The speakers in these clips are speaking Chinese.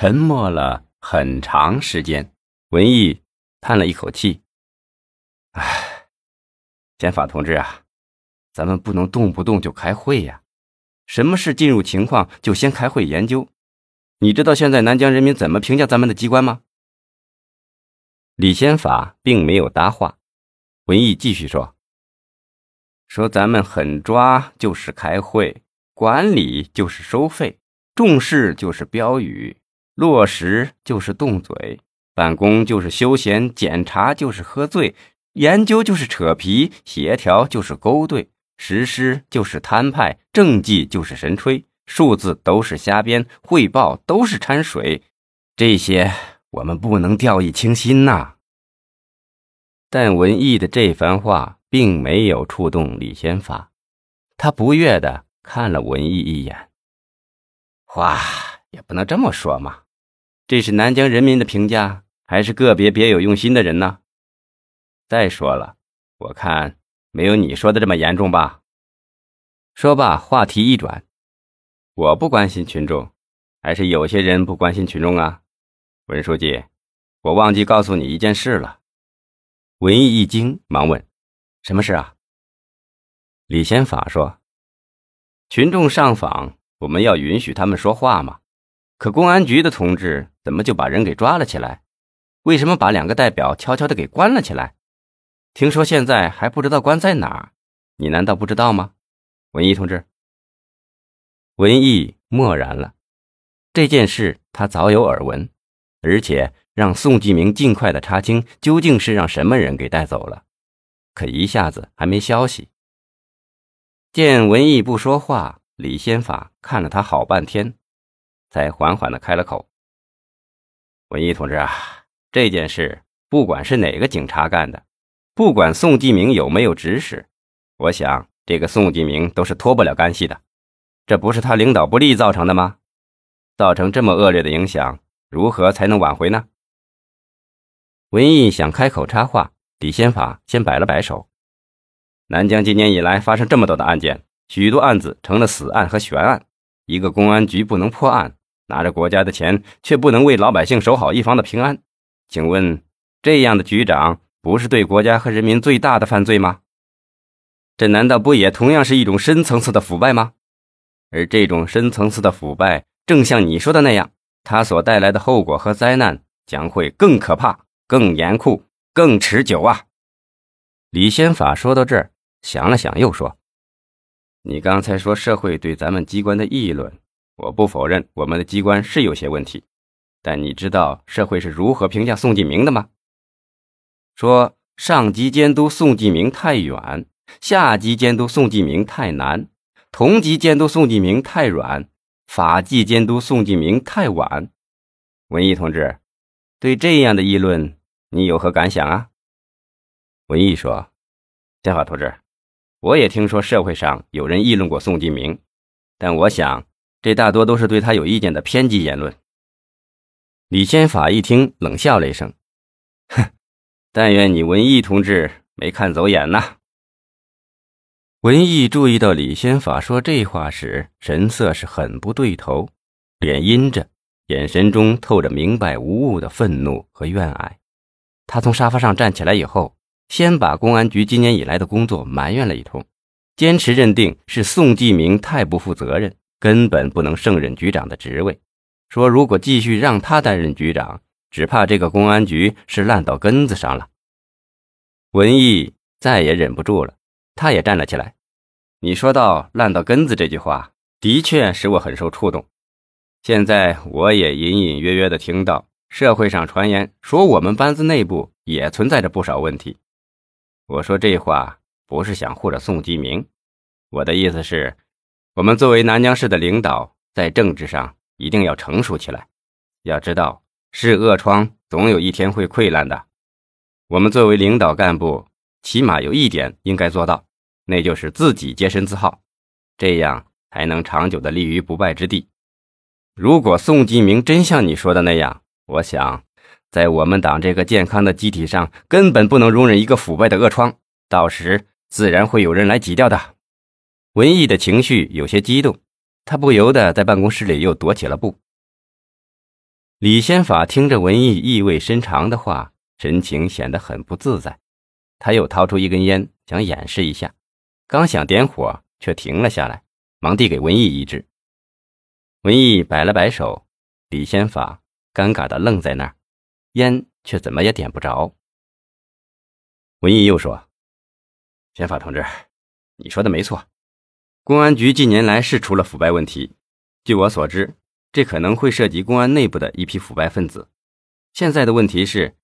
沉默了很长时间。文艺叹了一口气：“唉，宪法同志啊，咱们不能动不动就开会呀。什么事进入情况就先开会研究。你知道现在南疆人民怎么评价咱们的机关吗？”李先法并没有搭话。文艺继续说：“说咱们狠抓就是开会，管理就是收费，重视就是标语，落实就是动嘴。”办公就是休闲，检查就是喝醉，研究就是扯皮，协调就是勾兑，实施就是摊派，政绩就是神吹，数字都是瞎编，汇报都是掺水，这些我们不能掉以轻心呐。但文艺的这番话并没有触动李先发，他不悦的看了文艺一眼。话也不能这么说嘛，这是南疆人民的评价。还是个别别有用心的人呢。再说了，我看没有你说的这么严重吧。说罢，话题一转，我不关心群众，还是有些人不关心群众啊？文书记，我忘记告诉你一件事了。文艺一惊，忙问：“什么事啊？”李先法说：“群众上访，我们要允许他们说话嘛。可公安局的同志怎么就把人给抓了起来？”为什么把两个代表悄悄的给关了起来？听说现在还不知道关在哪儿，你难道不知道吗？文艺同志，文艺默然了。这件事他早有耳闻，而且让宋继明尽快的查清究竟是让什么人给带走了，可一下子还没消息。见文艺不说话，李先法看了他好半天，才缓缓的开了口：“文艺同志啊。”这件事不管是哪个警察干的，不管宋继明有没有指使，我想这个宋继明都是脱不了干系的。这不是他领导不力造成的吗？造成这么恶劣的影响，如何才能挽回呢？文艺想开口插话，李先法先摆了摆手。南疆今年以来发生这么多的案件，许多案子成了死案和悬案，一个公安局不能破案，拿着国家的钱却不能为老百姓守好一方的平安。请问，这样的局长不是对国家和人民最大的犯罪吗？这难道不也同样是一种深层次的腐败吗？而这种深层次的腐败，正像你说的那样，它所带来的后果和灾难将会更可怕、更严酷、更持久啊！李先法说到这儿，想了想，又说：“你刚才说社会对咱们机关的议论，我不否认我们的机关是有些问题。”但你知道社会是如何评价宋继明的吗？说上级监督宋继明太远，下级监督宋继明太难，同级监督宋继明太软，法纪监督宋继明太晚。文艺同志，对这样的议论，你有何感想啊？文艺说：“建华同志，我也听说社会上有人议论过宋继明，但我想这大多都是对他有意见的偏激言论。”李先法一听，冷笑了一声：“哼，但愿你文艺同志没看走眼呐。”文艺注意到李先法说这话时，神色是很不对头，脸阴着，眼神中透着明白无误的愤怒和怨爱。他从沙发上站起来以后，先把公安局今年以来的工作埋怨了一通，坚持认定是宋继明太不负责任，根本不能胜任局长的职位。说：“如果继续让他担任局长，只怕这个公安局是烂到根子上了。”文艺再也忍不住了，他也站了起来。你说到“烂到根子”这句话，的确使我很受触动。现在我也隐隐约约的听到社会上传言说，我们班子内部也存在着不少问题。我说这话不是想护着宋继明，我的意思是，我们作为南江市的领导，在政治上。一定要成熟起来。要知道，是恶疮总有一天会溃烂的。我们作为领导干部，起码有一点应该做到，那就是自己洁身自好，这样才能长久的立于不败之地。如果宋继明真像你说的那样，我想，在我们党这个健康的机体上，根本不能容忍一个腐败的恶疮，到时自然会有人来挤掉的。文艺的情绪有些激动。他不由得在办公室里又踱起了步。李先法听着文艺意味深长的话，神情显得很不自在。他又掏出一根烟，想掩饰一下，刚想点火，却停了下来，忙递给文艺一支。文艺摆了摆手，李先法尴尬的愣在那儿，烟却怎么也点不着。文艺又说：“先法同志，你说的没错，公安局近年来是出了腐败问题。据我所知。”这可能会涉及公安内部的一批腐败分子。现在的问题是，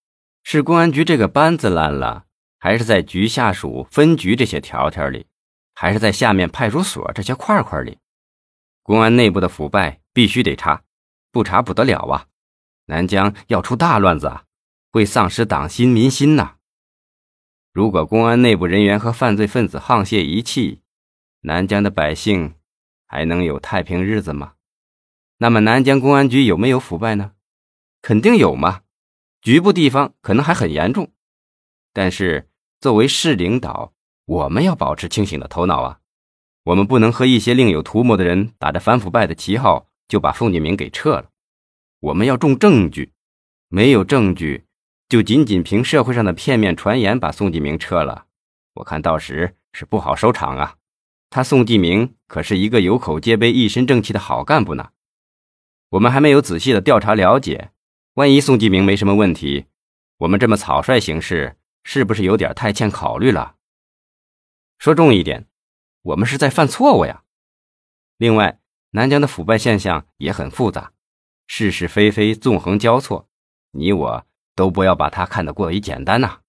是公安局这个班子烂了，还是在局下属分局这些条条里，还是在下面派出所这些块块里？公安内部的腐败必须得查，不查不得了啊！南疆要出大乱子啊，会丧失党心民心呐！如果公安内部人员和犯罪分子沆瀣一气，南疆的百姓还能有太平日子吗？那么南疆公安局有没有腐败呢？肯定有嘛，局部地方可能还很严重。但是作为市领导，我们要保持清醒的头脑啊！我们不能和一些另有图谋的人打着反腐败的旗号就把宋继明给撤了。我们要重证据，没有证据就仅仅凭社会上的片面传言把宋继明撤了，我看到时是不好收场啊！他宋继明可是一个有口皆碑、一身正气的好干部呢。我们还没有仔细的调查了解，万一宋继明没什么问题，我们这么草率行事，是不是有点太欠考虑了？说重一点，我们是在犯错误呀。另外，南疆的腐败现象也很复杂，是是非非纵横交错，你我都不要把它看得过于简单呐。